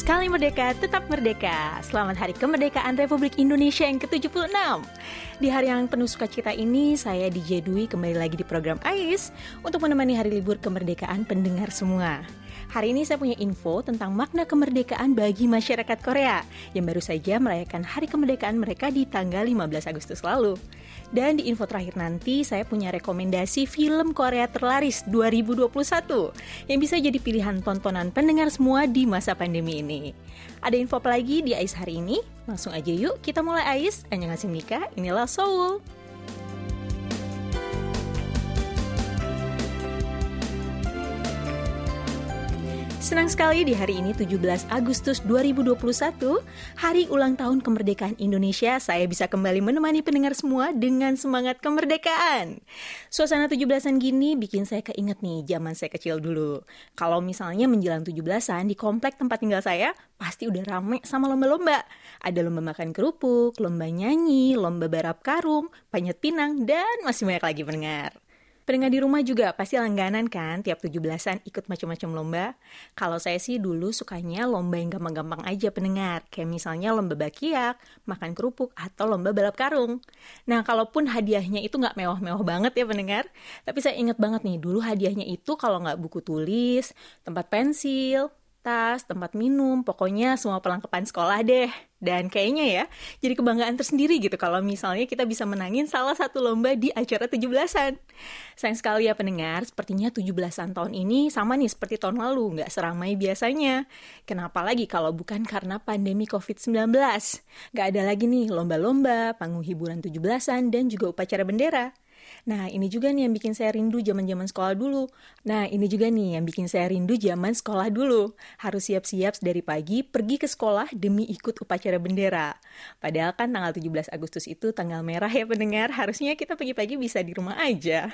Sekali merdeka, tetap merdeka. Selamat Hari Kemerdekaan Republik Indonesia yang ke-76. Di hari yang penuh sukacita ini, saya DJ Dwi kembali lagi di program AIS untuk menemani hari libur kemerdekaan pendengar semua. Hari ini saya punya info tentang makna kemerdekaan bagi masyarakat Korea yang baru saja merayakan hari kemerdekaan mereka di tanggal 15 Agustus lalu. Dan di info terakhir nanti saya punya rekomendasi film Korea terlaris 2021 yang bisa jadi pilihan tontonan pendengar semua di masa pandemi ini. Ada info apa lagi di AIS hari ini? Langsung aja yuk kita mulai AIS. Annyeonghaseyo Mika, inilah Seoul. Senang sekali di hari ini 17 Agustus 2021, hari ulang tahun kemerdekaan Indonesia, saya bisa kembali menemani pendengar semua dengan semangat kemerdekaan. Suasana 17-an gini bikin saya keinget nih zaman saya kecil dulu. Kalau misalnya menjelang 17-an di komplek tempat tinggal saya, pasti udah rame sama lomba-lomba. Ada lomba makan kerupuk, lomba nyanyi, lomba barap karung, panjat pinang, dan masih banyak lagi pendengar. Pendengar di rumah juga pasti langganan kan tiap 17-an ikut macam-macam lomba. Kalau saya sih dulu sukanya lomba yang gampang-gampang aja pendengar. Kayak misalnya lomba bakiak, makan kerupuk, atau lomba balap karung. Nah, kalaupun hadiahnya itu nggak mewah-mewah banget ya pendengar. Tapi saya ingat banget nih, dulu hadiahnya itu kalau nggak buku tulis, tempat pensil, tas, tempat minum, pokoknya semua perlengkapan sekolah deh. Dan kayaknya ya, jadi kebanggaan tersendiri gitu kalau misalnya kita bisa menangin salah satu lomba di acara 17-an. Sayang sekali ya pendengar, sepertinya 17-an tahun ini sama nih seperti tahun lalu, nggak seramai biasanya. Kenapa lagi kalau bukan karena pandemi COVID-19? Nggak ada lagi nih lomba-lomba, panggung hiburan 17-an, dan juga upacara bendera. Nah, ini juga nih yang bikin saya rindu zaman-zaman sekolah dulu. Nah, ini juga nih yang bikin saya rindu zaman sekolah dulu. Harus siap-siap dari pagi pergi ke sekolah demi ikut upacara bendera. Padahal kan tanggal 17 Agustus itu tanggal merah ya pendengar. Harusnya kita pagi-pagi bisa di rumah aja.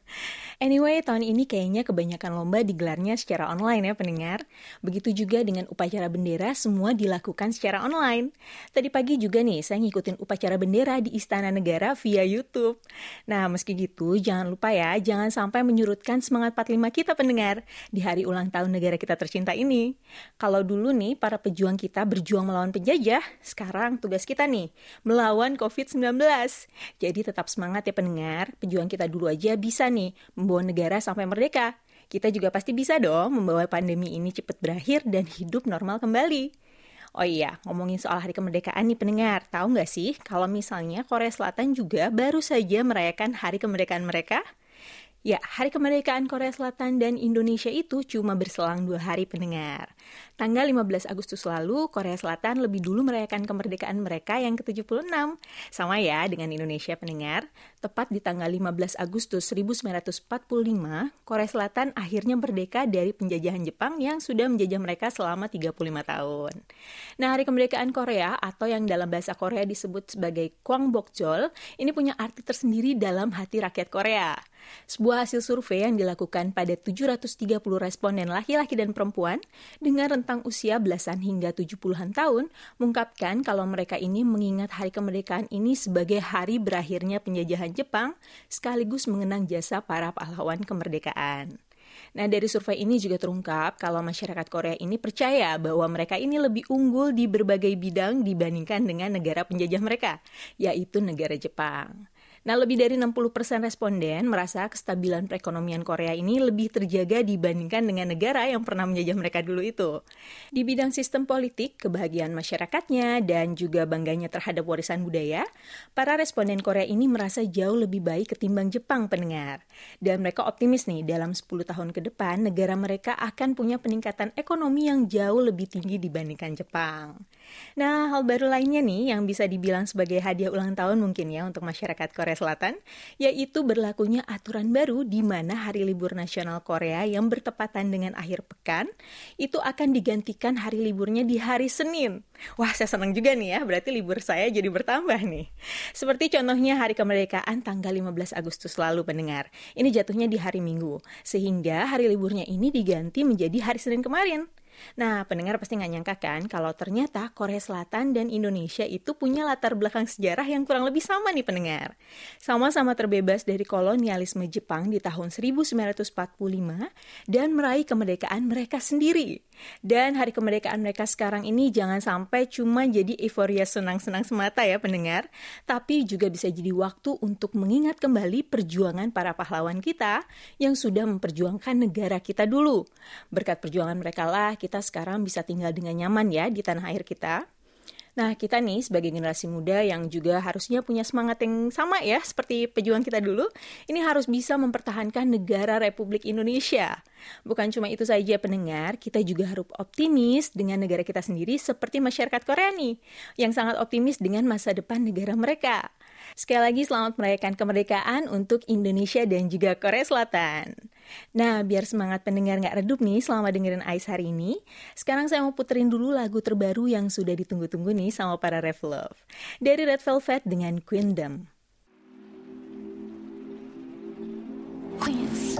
anyway, tahun ini kayaknya kebanyakan lomba digelarnya secara online ya pendengar. Begitu juga dengan upacara bendera semua dilakukan secara online. Tadi pagi juga nih saya ngikutin upacara bendera di Istana Negara via YouTube. Nah, meski gitu, jangan lupa ya, jangan sampai menyurutkan semangat 45 kita pendengar di hari ulang tahun negara kita tercinta ini. Kalau dulu nih, para pejuang kita berjuang melawan penjajah, sekarang tugas kita nih, melawan COVID-19. Jadi tetap semangat ya pendengar, pejuang kita dulu aja bisa nih, membawa negara sampai merdeka. Kita juga pasti bisa dong membawa pandemi ini cepat berakhir dan hidup normal kembali. Oh iya, ngomongin soal hari kemerdekaan nih pendengar, tahu nggak sih kalau misalnya Korea Selatan juga baru saja merayakan hari kemerdekaan mereka? Ya, Hari Kemerdekaan Korea Selatan dan Indonesia itu cuma berselang dua hari pendengar. Tanggal 15 Agustus lalu, Korea Selatan lebih dulu merayakan kemerdekaan mereka yang ke-76. Sama ya dengan Indonesia pendengar. Tepat di tanggal 15 Agustus 1945, Korea Selatan akhirnya merdeka dari penjajahan Jepang yang sudah menjajah mereka selama 35 tahun. Nah, Hari Kemerdekaan Korea atau yang dalam bahasa Korea disebut sebagai Kwangbokjol, ini punya arti tersendiri dalam hati rakyat Korea. Sebuah hasil survei yang dilakukan pada 730 responden laki-laki dan perempuan dengan rentang usia belasan hingga 70-an tahun mengungkapkan kalau mereka ini mengingat hari kemerdekaan ini sebagai hari berakhirnya penjajahan Jepang sekaligus mengenang jasa para pahlawan kemerdekaan. Nah, dari survei ini juga terungkap kalau masyarakat Korea ini percaya bahwa mereka ini lebih unggul di berbagai bidang dibandingkan dengan negara penjajah mereka, yaitu negara Jepang. Nah, lebih dari 60% responden merasa kestabilan perekonomian Korea ini lebih terjaga dibandingkan dengan negara yang pernah menjajah mereka dulu itu. Di bidang sistem politik, kebahagiaan masyarakatnya, dan juga bangganya terhadap warisan budaya, para responden Korea ini merasa jauh lebih baik ketimbang Jepang pendengar. Dan mereka optimis nih, dalam 10 tahun ke depan, negara mereka akan punya peningkatan ekonomi yang jauh lebih tinggi dibandingkan Jepang. Nah, hal baru lainnya nih yang bisa dibilang sebagai hadiah ulang tahun mungkin ya untuk masyarakat Korea Selatan, yaitu berlakunya aturan baru di mana hari libur nasional Korea yang bertepatan dengan akhir pekan itu akan digantikan hari liburnya di hari Senin. Wah, saya senang juga nih ya, berarti libur saya jadi bertambah nih. Seperti contohnya hari kemerdekaan tanggal 15 Agustus lalu pendengar. Ini jatuhnya di hari Minggu, sehingga hari liburnya ini diganti menjadi hari Senin kemarin. Nah, pendengar pasti nggak nyangka kan kalau ternyata Korea Selatan dan Indonesia itu punya latar belakang sejarah yang kurang lebih sama nih pendengar. Sama-sama terbebas dari kolonialisme Jepang di tahun 1945 dan meraih kemerdekaan mereka sendiri. Dan hari kemerdekaan mereka sekarang ini jangan sampai cuma jadi euforia senang-senang semata ya pendengar, tapi juga bisa jadi waktu untuk mengingat kembali perjuangan para pahlawan kita yang sudah memperjuangkan negara kita dulu. Berkat perjuangan mereka lah sekarang bisa tinggal dengan nyaman ya di tanah air kita. Nah, kita nih sebagai generasi muda yang juga harusnya punya semangat yang sama ya, seperti pejuang kita dulu, ini harus bisa mempertahankan negara Republik Indonesia. Bukan cuma itu saja pendengar, kita juga harus optimis dengan negara kita sendiri seperti masyarakat Korea nih, yang sangat optimis dengan masa depan negara mereka. Sekali lagi selamat merayakan kemerdekaan untuk Indonesia dan juga Korea Selatan. Nah, biar semangat pendengar nggak redup nih selama dengerin Ais hari ini, sekarang saya mau puterin dulu lagu terbaru yang sudah ditunggu-tunggu nih sama para Rev Love. Dari Red Velvet dengan Queendom. Queens.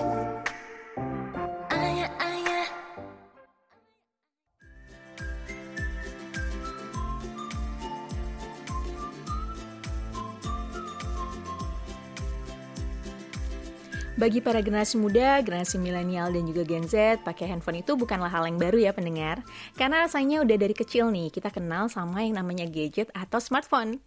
Bagi para generasi muda, generasi milenial dan juga Gen Z, pakai handphone itu bukanlah hal yang baru ya pendengar. Karena rasanya udah dari kecil nih kita kenal sama yang namanya gadget atau smartphone.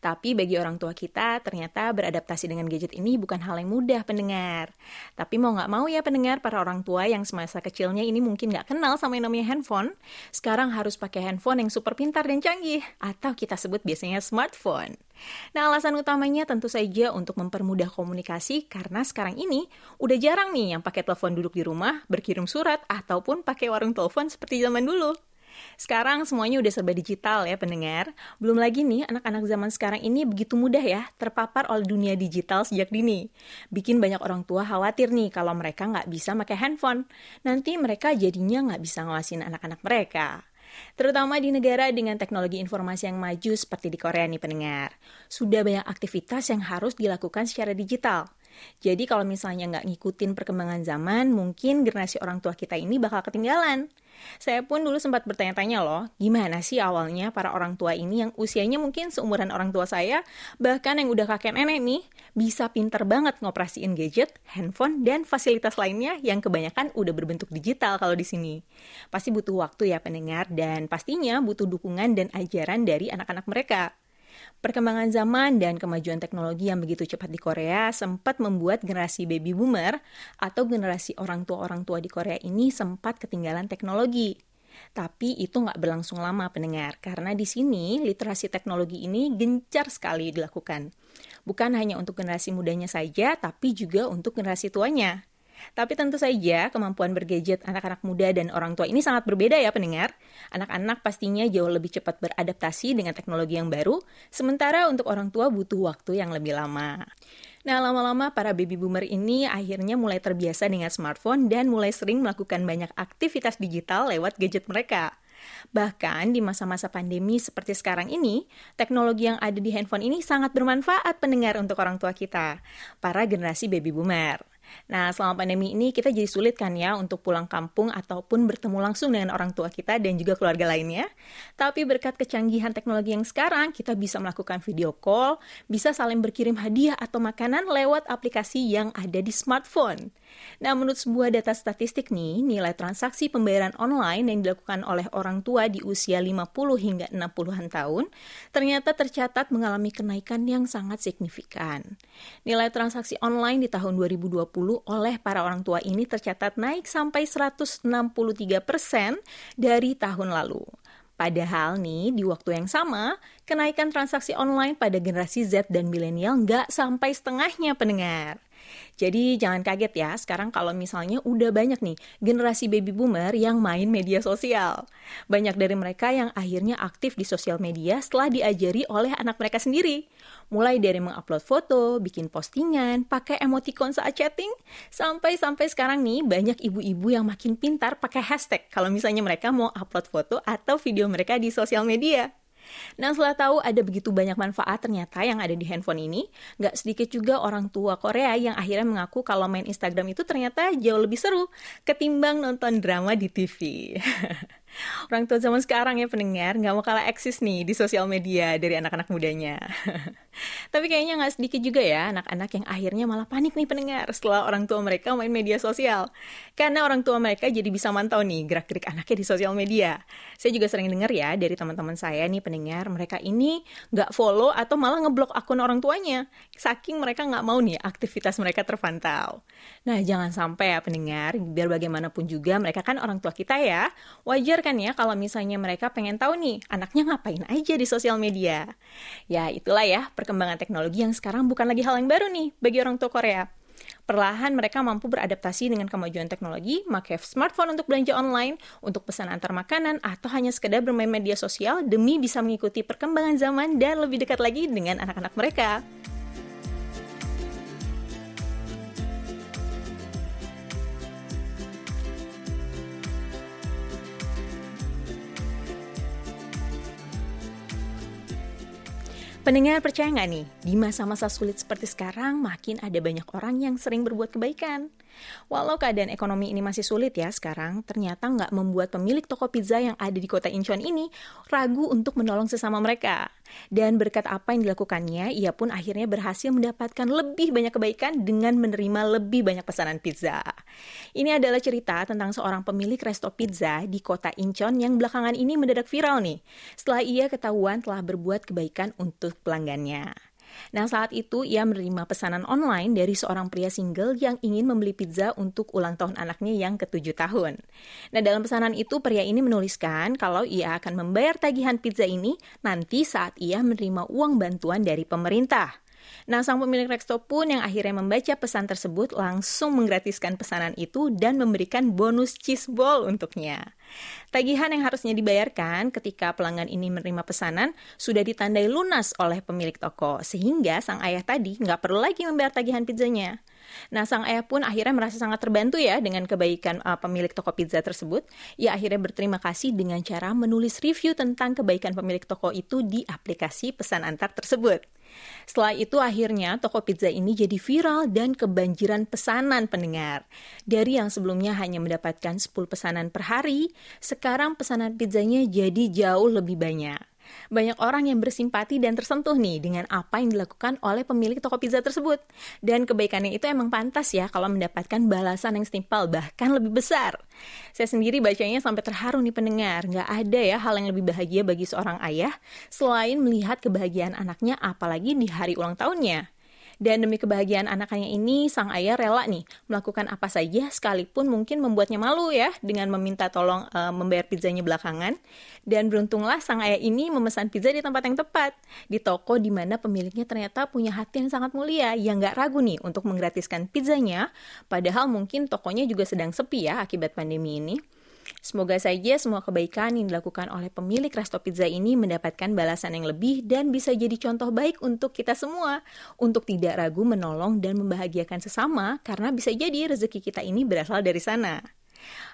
Tapi bagi orang tua kita, ternyata beradaptasi dengan gadget ini bukan hal yang mudah pendengar. Tapi mau nggak mau ya pendengar, para orang tua yang semasa kecilnya ini mungkin nggak kenal sama yang namanya handphone, sekarang harus pakai handphone yang super pintar dan canggih, atau kita sebut biasanya smartphone. Nah, alasan utamanya tentu saja untuk mempermudah komunikasi karena sekarang ini udah jarang nih yang pakai telepon duduk di rumah, berkirim surat, ataupun pakai warung telepon seperti zaman dulu. Sekarang semuanya udah serba digital ya pendengar. Belum lagi nih anak-anak zaman sekarang ini begitu mudah ya terpapar oleh dunia digital sejak dini. Bikin banyak orang tua khawatir nih kalau mereka nggak bisa pakai handphone. Nanti mereka jadinya nggak bisa ngawasin anak-anak mereka terutama di negara dengan teknologi informasi yang maju seperti di Korea nih pendengar. Sudah banyak aktivitas yang harus dilakukan secara digital. Jadi kalau misalnya nggak ngikutin perkembangan zaman, mungkin generasi orang tua kita ini bakal ketinggalan. Saya pun dulu sempat bertanya-tanya loh, gimana sih awalnya para orang tua ini yang usianya mungkin seumuran orang tua saya, bahkan yang udah kakek nenek nih, bisa pinter banget ngoperasiin gadget, handphone, dan fasilitas lainnya yang kebanyakan udah berbentuk digital kalau di sini. Pasti butuh waktu ya pendengar, dan pastinya butuh dukungan dan ajaran dari anak-anak mereka. Perkembangan zaman dan kemajuan teknologi yang begitu cepat di Korea sempat membuat generasi baby boomer atau generasi orang tua-orang tua di Korea ini sempat ketinggalan teknologi. Tapi itu nggak berlangsung lama pendengar, karena di sini literasi teknologi ini gencar sekali dilakukan. Bukan hanya untuk generasi mudanya saja, tapi juga untuk generasi tuanya. Tapi tentu saja kemampuan bergadget anak-anak muda dan orang tua ini sangat berbeda ya pendengar. Anak-anak pastinya jauh lebih cepat beradaptasi dengan teknologi yang baru, sementara untuk orang tua butuh waktu yang lebih lama. Nah, lama-lama para baby boomer ini akhirnya mulai terbiasa dengan smartphone dan mulai sering melakukan banyak aktivitas digital lewat gadget mereka. Bahkan di masa-masa pandemi seperti sekarang ini, teknologi yang ada di handphone ini sangat bermanfaat pendengar untuk orang tua kita, para generasi baby boomer. Nah, selama pandemi ini kita jadi sulit kan ya untuk pulang kampung ataupun bertemu langsung dengan orang tua kita dan juga keluarga lainnya. Tapi berkat kecanggihan teknologi yang sekarang, kita bisa melakukan video call, bisa saling berkirim hadiah atau makanan lewat aplikasi yang ada di smartphone. Nah, menurut sebuah data statistik nih, nilai transaksi pembayaran online yang dilakukan oleh orang tua di usia 50 hingga 60-an tahun ternyata tercatat mengalami kenaikan yang sangat signifikan. Nilai transaksi online di tahun 2020 oleh para orang tua ini tercatat naik sampai 163 persen dari tahun lalu. Padahal nih, di waktu yang sama, kenaikan transaksi online pada generasi Z dan milenial nggak sampai setengahnya pendengar. Jadi jangan kaget ya, sekarang kalau misalnya udah banyak nih generasi baby boomer yang main media sosial. Banyak dari mereka yang akhirnya aktif di sosial media setelah diajari oleh anak mereka sendiri. Mulai dari mengupload foto, bikin postingan, pakai emoticon saat chatting, sampai-sampai sekarang nih banyak ibu-ibu yang makin pintar pakai hashtag kalau misalnya mereka mau upload foto atau video mereka di sosial media. Nah setelah tahu ada begitu banyak manfaat ternyata yang ada di handphone ini, nggak sedikit juga orang tua Korea yang akhirnya mengaku kalau main Instagram itu ternyata jauh lebih seru ketimbang nonton drama di TV. Orang tua zaman sekarang ya pendengar nggak mau kalah eksis nih di sosial media dari anak-anak mudanya. Tapi kayaknya nggak sedikit juga ya anak-anak yang akhirnya malah panik nih pendengar setelah orang tua mereka main media sosial. Karena orang tua mereka jadi bisa mantau nih gerak-gerik anaknya di sosial media. Saya juga sering dengar ya dari teman-teman saya nih pendengar, mereka ini nggak follow atau malah ngeblok akun orang tuanya. Saking mereka nggak mau nih aktivitas mereka terpantau. Nah jangan sampai ya pendengar, biar bagaimanapun juga mereka kan orang tua kita ya. Wajar kan ya kalau misalnya mereka pengen tahu nih anaknya ngapain aja di sosial media. Ya itulah ya perkembangan teknologi yang sekarang bukan lagi hal yang baru nih bagi orang tua Korea. Perlahan mereka mampu beradaptasi dengan kemajuan teknologi, pakai smartphone untuk belanja online, untuk pesan antar makanan, atau hanya sekedar bermain media sosial demi bisa mengikuti perkembangan zaman dan lebih dekat lagi dengan anak-anak mereka. Pendengar percaya nggak nih, di masa-masa sulit seperti sekarang makin ada banyak orang yang sering berbuat kebaikan. Walau keadaan ekonomi ini masih sulit ya sekarang, ternyata nggak membuat pemilik toko pizza yang ada di kota Incheon ini ragu untuk menolong sesama mereka. Dan berkat apa yang dilakukannya, ia pun akhirnya berhasil mendapatkan lebih banyak kebaikan dengan menerima lebih banyak pesanan pizza. Ini adalah cerita tentang seorang pemilik resto pizza di kota Incheon yang belakangan ini mendadak viral nih, setelah ia ketahuan telah berbuat kebaikan untuk pelanggannya. Nah, saat itu ia menerima pesanan online dari seorang pria single yang ingin membeli pizza untuk ulang tahun anaknya yang ketujuh tahun. Nah, dalam pesanan itu pria ini menuliskan kalau ia akan membayar tagihan pizza ini nanti saat ia menerima uang bantuan dari pemerintah. Nah, sang pemilik resto pun yang akhirnya membaca pesan tersebut langsung menggratiskan pesanan itu dan memberikan bonus cheese ball untuknya. Tagihan yang harusnya dibayarkan ketika pelanggan ini menerima pesanan sudah ditandai lunas oleh pemilik toko, sehingga sang ayah tadi nggak perlu lagi membayar tagihan pizzanya. Nah, sang ayah pun akhirnya merasa sangat terbantu ya dengan kebaikan uh, pemilik toko pizza tersebut. Ia akhirnya berterima kasih dengan cara menulis review tentang kebaikan pemilik toko itu di aplikasi pesan antar tersebut. Setelah itu akhirnya toko pizza ini jadi viral dan kebanjiran pesanan pendengar. Dari yang sebelumnya hanya mendapatkan 10 pesanan per hari, sekarang pesanan pizzanya jadi jauh lebih banyak. Banyak orang yang bersimpati dan tersentuh nih dengan apa yang dilakukan oleh pemilik toko pizza tersebut. Dan kebaikannya itu emang pantas ya kalau mendapatkan balasan yang setimpal, bahkan lebih besar. Saya sendiri bacanya sampai terharu nih pendengar. Nggak ada ya hal yang lebih bahagia bagi seorang ayah selain melihat kebahagiaan anaknya apalagi di hari ulang tahunnya. Dan demi kebahagiaan anaknya ini, sang ayah rela nih melakukan apa saja sekalipun mungkin membuatnya malu ya dengan meminta tolong uh, membayar pizzanya belakangan. Dan beruntunglah sang ayah ini memesan pizza di tempat yang tepat, di toko di mana pemiliknya ternyata punya hati yang sangat mulia yang gak ragu nih untuk menggratiskan pizzanya, padahal mungkin tokonya juga sedang sepi ya akibat pandemi ini. Semoga saja semua kebaikan yang dilakukan oleh pemilik resto pizza ini mendapatkan balasan yang lebih dan bisa jadi contoh baik untuk kita semua untuk tidak ragu menolong dan membahagiakan sesama karena bisa jadi rezeki kita ini berasal dari sana.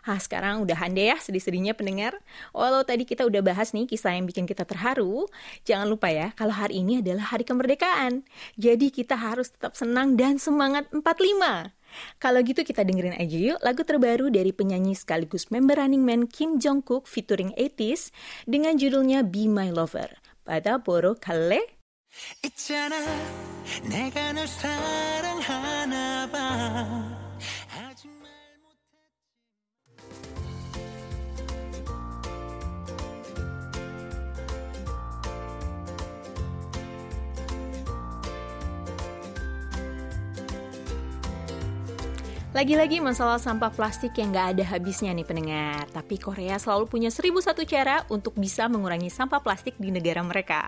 Ah, sekarang udah deh ya sedih-sedihnya pendengar. Walau tadi kita udah bahas nih kisah yang bikin kita terharu, jangan lupa ya kalau hari ini adalah hari kemerdekaan. Jadi kita harus tetap senang dan semangat 45. Kalau gitu kita dengerin aja yuk lagu terbaru dari penyanyi sekaligus member Running Man Kim Jong Kook featuring 80s dengan judulnya Be My Lover. Pada Boro Kale 있잖아 내가 널 사랑하나 봐 Lagi-lagi masalah sampah plastik yang gak ada habisnya nih pendengar. Tapi Korea selalu punya seribu satu cara untuk bisa mengurangi sampah plastik di negara mereka.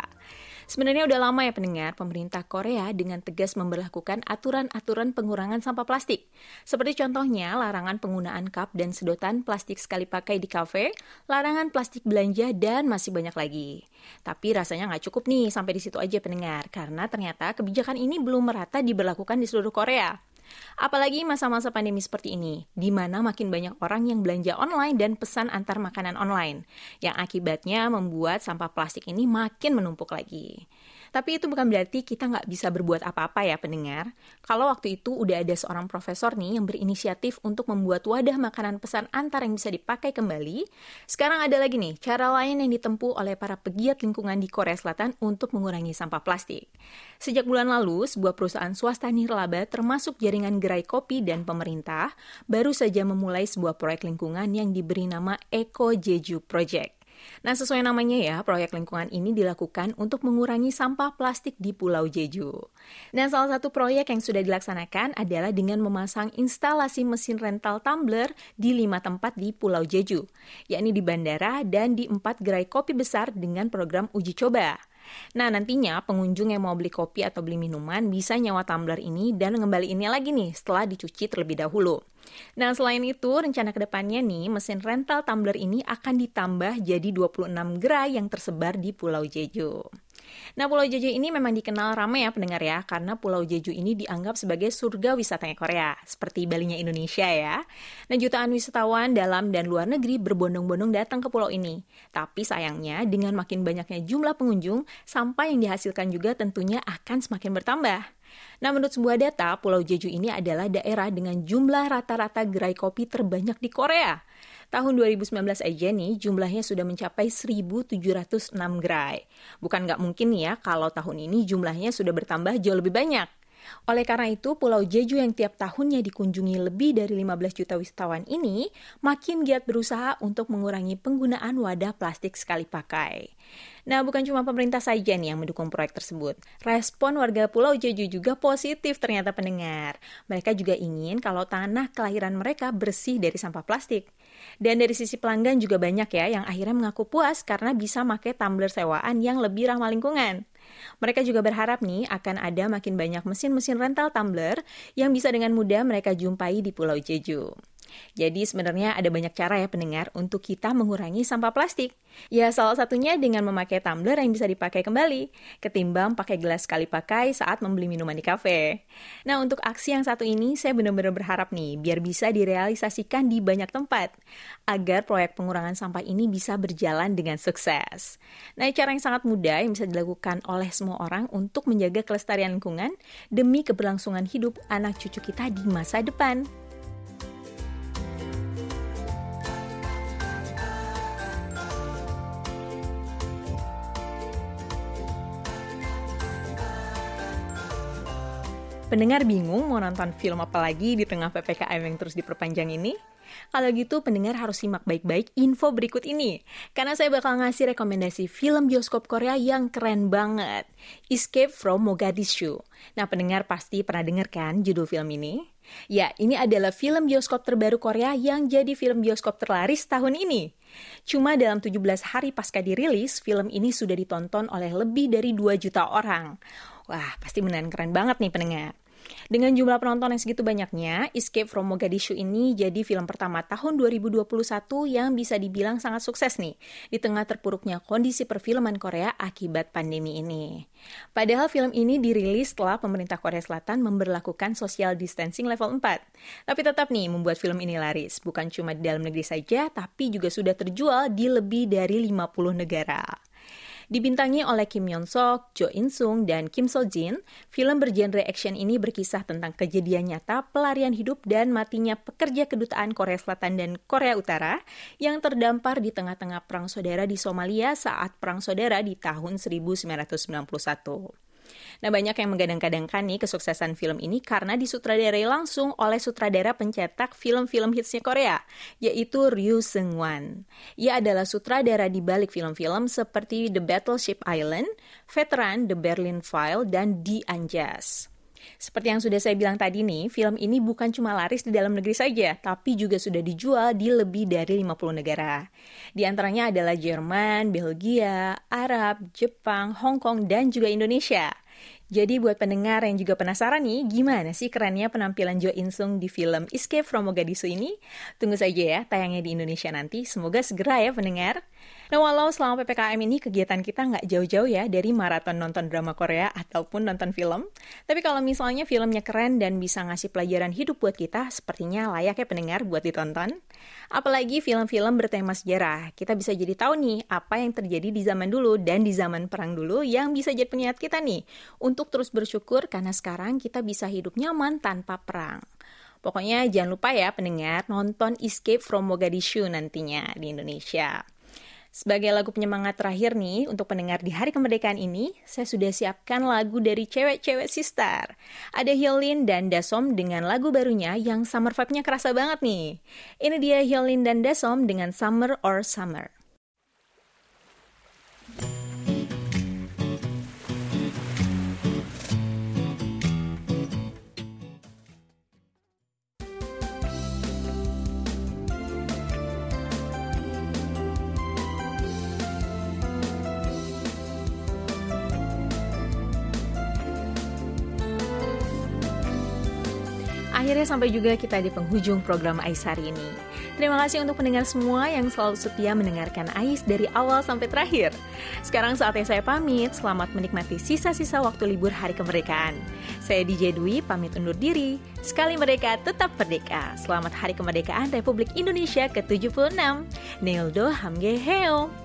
Sebenarnya udah lama ya pendengar, pemerintah Korea dengan tegas memperlakukan aturan-aturan pengurangan sampah plastik. Seperti contohnya larangan penggunaan cup dan sedotan plastik sekali pakai di kafe, larangan plastik belanja, dan masih banyak lagi. Tapi rasanya nggak cukup nih sampai di situ aja pendengar, karena ternyata kebijakan ini belum merata diberlakukan di seluruh Korea. Apalagi masa-masa pandemi seperti ini, di mana makin banyak orang yang belanja online dan pesan antar makanan online, yang akibatnya membuat sampah plastik ini makin menumpuk lagi. Tapi itu bukan berarti kita nggak bisa berbuat apa-apa ya pendengar. Kalau waktu itu udah ada seorang profesor nih yang berinisiatif untuk membuat wadah makanan pesan antar yang bisa dipakai kembali, sekarang ada lagi nih cara lain yang ditempuh oleh para pegiat lingkungan di Korea Selatan untuk mengurangi sampah plastik. Sejak bulan lalu, sebuah perusahaan swasta nirlaba termasuk jaringan gerai kopi dan pemerintah baru saja memulai sebuah proyek lingkungan yang diberi nama Eco Jeju Project. Nah, sesuai namanya ya, proyek lingkungan ini dilakukan untuk mengurangi sampah plastik di Pulau Jeju. Dan salah satu proyek yang sudah dilaksanakan adalah dengan memasang instalasi mesin rental tumbler di lima tempat di Pulau Jeju, yakni di bandara dan di empat gerai kopi besar dengan program uji coba. Nah, nantinya pengunjung yang mau beli kopi atau beli minuman bisa nyawa tumbler ini dan ngembaliinnya lagi nih setelah dicuci terlebih dahulu. Nah, selain itu, rencana ke depannya nih, mesin rental tumbler ini akan ditambah jadi 26 gerai yang tersebar di Pulau Jeju. Nah, Pulau Jeju ini memang dikenal ramai ya pendengar ya, karena Pulau Jeju ini dianggap sebagai surga wisatanya Korea, seperti Balinya Indonesia ya. Nah, jutaan wisatawan dalam dan luar negeri berbondong-bondong datang ke pulau ini. Tapi sayangnya, dengan makin banyaknya jumlah pengunjung, sampah yang dihasilkan juga tentunya akan semakin bertambah. Nah, menurut sebuah data, Pulau Jeju ini adalah daerah dengan jumlah rata-rata gerai kopi terbanyak di Korea. Tahun 2019 aja nih jumlahnya sudah mencapai 1.706 gerai. Bukan nggak mungkin ya kalau tahun ini jumlahnya sudah bertambah jauh lebih banyak. Oleh karena itu, Pulau Jeju yang tiap tahunnya dikunjungi lebih dari 15 juta wisatawan ini makin giat berusaha untuk mengurangi penggunaan wadah plastik sekali pakai. Nah, bukan cuma pemerintah saja nih yang mendukung proyek tersebut. Respon warga Pulau Jeju juga positif ternyata pendengar. Mereka juga ingin kalau tanah kelahiran mereka bersih dari sampah plastik. Dan dari sisi pelanggan juga banyak ya yang akhirnya mengaku puas karena bisa pakai tumbler sewaan yang lebih ramah lingkungan. Mereka juga berharap nih akan ada makin banyak mesin-mesin rental tumbler yang bisa dengan mudah mereka jumpai di Pulau Jeju. Jadi sebenarnya ada banyak cara ya pendengar untuk kita mengurangi sampah plastik. Ya salah satunya dengan memakai tumbler yang bisa dipakai kembali, ketimbang pakai gelas sekali pakai saat membeli minuman di kafe. Nah untuk aksi yang satu ini saya benar-benar berharap nih biar bisa direalisasikan di banyak tempat, agar proyek pengurangan sampah ini bisa berjalan dengan sukses. Nah cara yang sangat mudah yang bisa dilakukan oleh semua orang untuk menjaga kelestarian lingkungan demi keberlangsungan hidup anak cucu kita di masa depan. Pendengar bingung mau nonton film apa lagi di tengah PPKM yang terus diperpanjang ini? Kalau gitu pendengar harus simak baik-baik info berikut ini. Karena saya bakal ngasih rekomendasi film bioskop Korea yang keren banget. Escape from Mogadishu. Nah pendengar pasti pernah dengar kan judul film ini? Ya, ini adalah film bioskop terbaru Korea yang jadi film bioskop terlaris tahun ini. Cuma dalam 17 hari pasca dirilis, film ini sudah ditonton oleh lebih dari 2 juta orang. Wah, pasti beneran keren banget nih pendengar. Dengan jumlah penonton yang segitu banyaknya, Escape from Mogadishu ini jadi film pertama tahun 2021 yang bisa dibilang sangat sukses nih, di tengah terpuruknya kondisi perfilman Korea akibat pandemi ini. Padahal film ini dirilis setelah pemerintah Korea Selatan memberlakukan social distancing level 4. Tapi tetap nih membuat film ini laris, bukan cuma di dalam negeri saja, tapi juga sudah terjual di lebih dari 50 negara. Dibintangi oleh Kim Yeon Sok, Jo In Sung, dan Kim So Jin, film bergenre action ini berkisah tentang kejadian nyata pelarian hidup dan matinya pekerja kedutaan Korea Selatan dan Korea Utara yang terdampar di tengah-tengah perang saudara di Somalia saat perang saudara di tahun 1991. Nah, banyak yang menggadang-gadangkan nih kesuksesan film ini karena disutradarai langsung oleh sutradara pencetak film-film hitsnya Korea, yaitu Ryu Seung-wan. Ia adalah sutradara di balik film-film seperti The Battleship Island, Veteran, The Berlin File, dan The Unjust. Seperti yang sudah saya bilang tadi nih, film ini bukan cuma laris di dalam negeri saja, tapi juga sudah dijual di lebih dari 50 negara. Di antaranya adalah Jerman, Belgia, Arab, Jepang, Hong Kong, dan juga Indonesia. Jadi buat pendengar yang juga penasaran nih, gimana sih kerennya penampilan Jo In Sung di film Escape from Mogadishu ini? Tunggu saja ya tayangnya di Indonesia nanti. Semoga segera ya pendengar. Nah, walau selama PPKM ini kegiatan kita nggak jauh-jauh ya dari maraton nonton drama Korea ataupun nonton film, tapi kalau misalnya filmnya keren dan bisa ngasih pelajaran hidup buat kita, sepertinya layaknya pendengar buat ditonton. Apalagi film-film bertema sejarah, kita bisa jadi tahu nih apa yang terjadi di zaman dulu dan di zaman perang dulu yang bisa jadi pengingat kita nih untuk terus bersyukur karena sekarang kita bisa hidup nyaman tanpa perang. Pokoknya jangan lupa ya pendengar nonton Escape from Mogadishu nantinya di Indonesia. Sebagai lagu penyemangat terakhir nih untuk pendengar di hari kemerdekaan ini, saya sudah siapkan lagu dari cewek-cewek sister. Ada Hyolyn dan Dasom dengan lagu barunya yang summer vibe-nya kerasa banget nih. Ini dia Hyolyn dan Dasom dengan Summer or Summer. Akhirnya sampai juga kita di penghujung program Ais hari ini. Terima kasih untuk pendengar semua yang selalu setia mendengarkan Ais dari awal sampai terakhir. Sekarang saatnya saya pamit, selamat menikmati sisa-sisa waktu libur hari kemerdekaan. Saya DJ Dwi, pamit undur diri. Sekali merdeka, tetap merdeka. Selamat Hari Kemerdekaan Republik Indonesia ke-76. Neildo Hamge Heo.